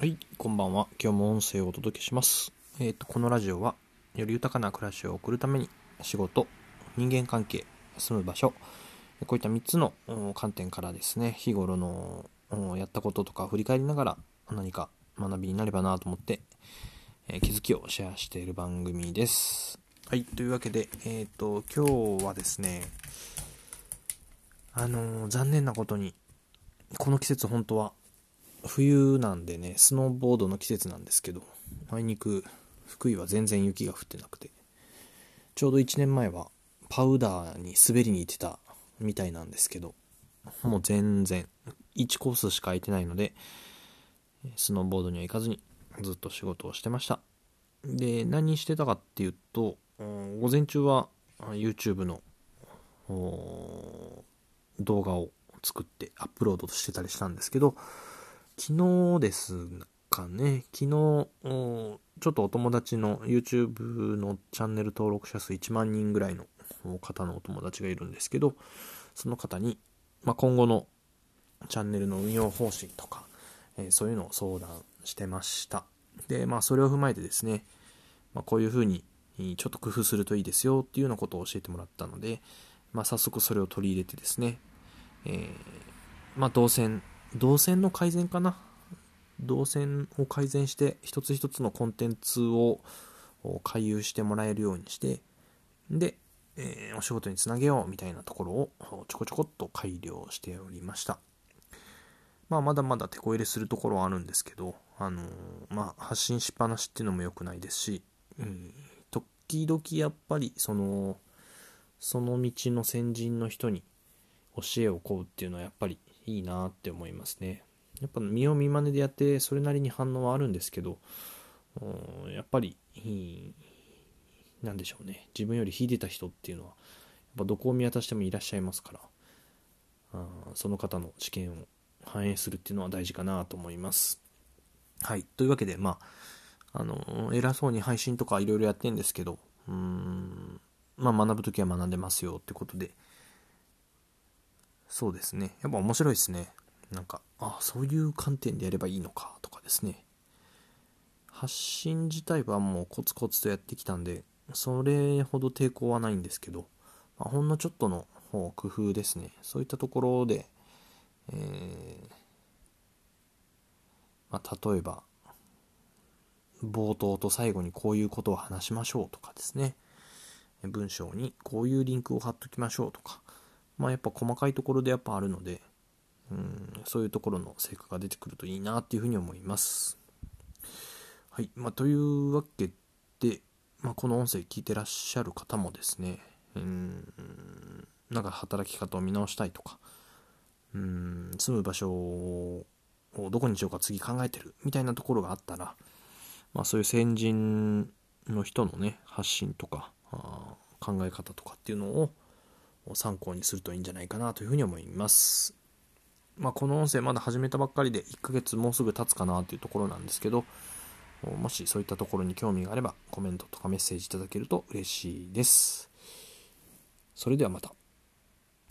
はい、こんばんは。今日も音声をお届けします。えっ、と、このラジオは、より豊かな暮らしを送るために、仕事、人間関係、住む場所、こういった3つの観点からですね、日頃のやったこととか振り返りながら何か学びになればなと思って、えー気づきをシェアしている番組です。はい、というわけで、えっ、と、今日はですね、あの残念なことに、この季節本当は冬なんでね、スノーボードの季節なんですけど、あいにく福井は全然雪が降ってなくて、ちょうど1年前はパウダーに滑りに行ってたみたいなんですけど、もう全然、1コースしか空いてないので、スノーボードには行かずにずっと仕事をしてました。で、何してたかっていうと、うん午前中は YouTube の動画を作ってアップロードしてたりしたんですけど、昨日ですかね、昨日、ちょっとお友達の YouTube のチャンネル登録者数1万人ぐらいの方のお友達がいるんですけど、その方に、まあ、今後のチャンネルの運用方針とか、えーそういうのを相談してました。で、まあ、それを踏まえてですね、まあ、こういうふうにちょっと工夫するといいですよっていうようなことを教えてもらったので、まあ、早速それを取り入れてですね、えーまあ、動線、動線の改善かな。動線を改善して、一つ一つのコンテンツを回遊してもらえるようにして、で、えーお仕事につなげようみたいなところをちょこちょこっと改良しておりました。まあ、まだまだ手こ入れするところはあるんですけど、あのーまあ、発信しっぱなしっていうのも良くないですし、うん、時々やっぱり、その、その道の先人の人に教えを請うっていうのはやっぱりいいなって思いますね。やっぱ見よう見まねでやってそれなりに反応はあるんですけど、やっぱりいい、なんでしょうね。自分より秀でた人っていうのは、やっぱどこを見渡してもいらっしゃいますから、あーその方の知見を反映するっていうのは大事かなと思います。はい。というわけで、まあ、あの、偉そうに配信とかいろいろやってんですけど、うん、まあ学ぶときは学んでますよってことで、そうですね。やっぱ面白いですね。なんか、あそういう観点でやればいいのかとかですね。発信自体はもうコツコツとやってきたんで、それほど抵抗はないんですけど、まあほんのちょっとの工夫ですね。そういったところで、えーまあ、例えば、冒頭と最後にこういうことを話しましょうとかですね。文章にこういうリンクを貼っときましょうとか、まあやっぱ細かいところでやっぱあるので、うん、そういうところの成果が出てくるといいなっていうふうに思います。はい。まあというわけで、まあこの音声聞いてらっしゃる方もですね、うん、なんか働き方を見直したいとか、うん、住む場所をどこにしようか次考えてるみたいなところがあったら、まあそういう先人の人のね、発信とか、考え方とかっていうのを参考にするといいんじゃないかなというふうに思います。まあこの音声まだ始めたばっかりで1ヶ月もうすぐ経つかなというところなんですけど、もしそういったところに興味があればコメントとかメッセージいただけると嬉しいです。それではまた。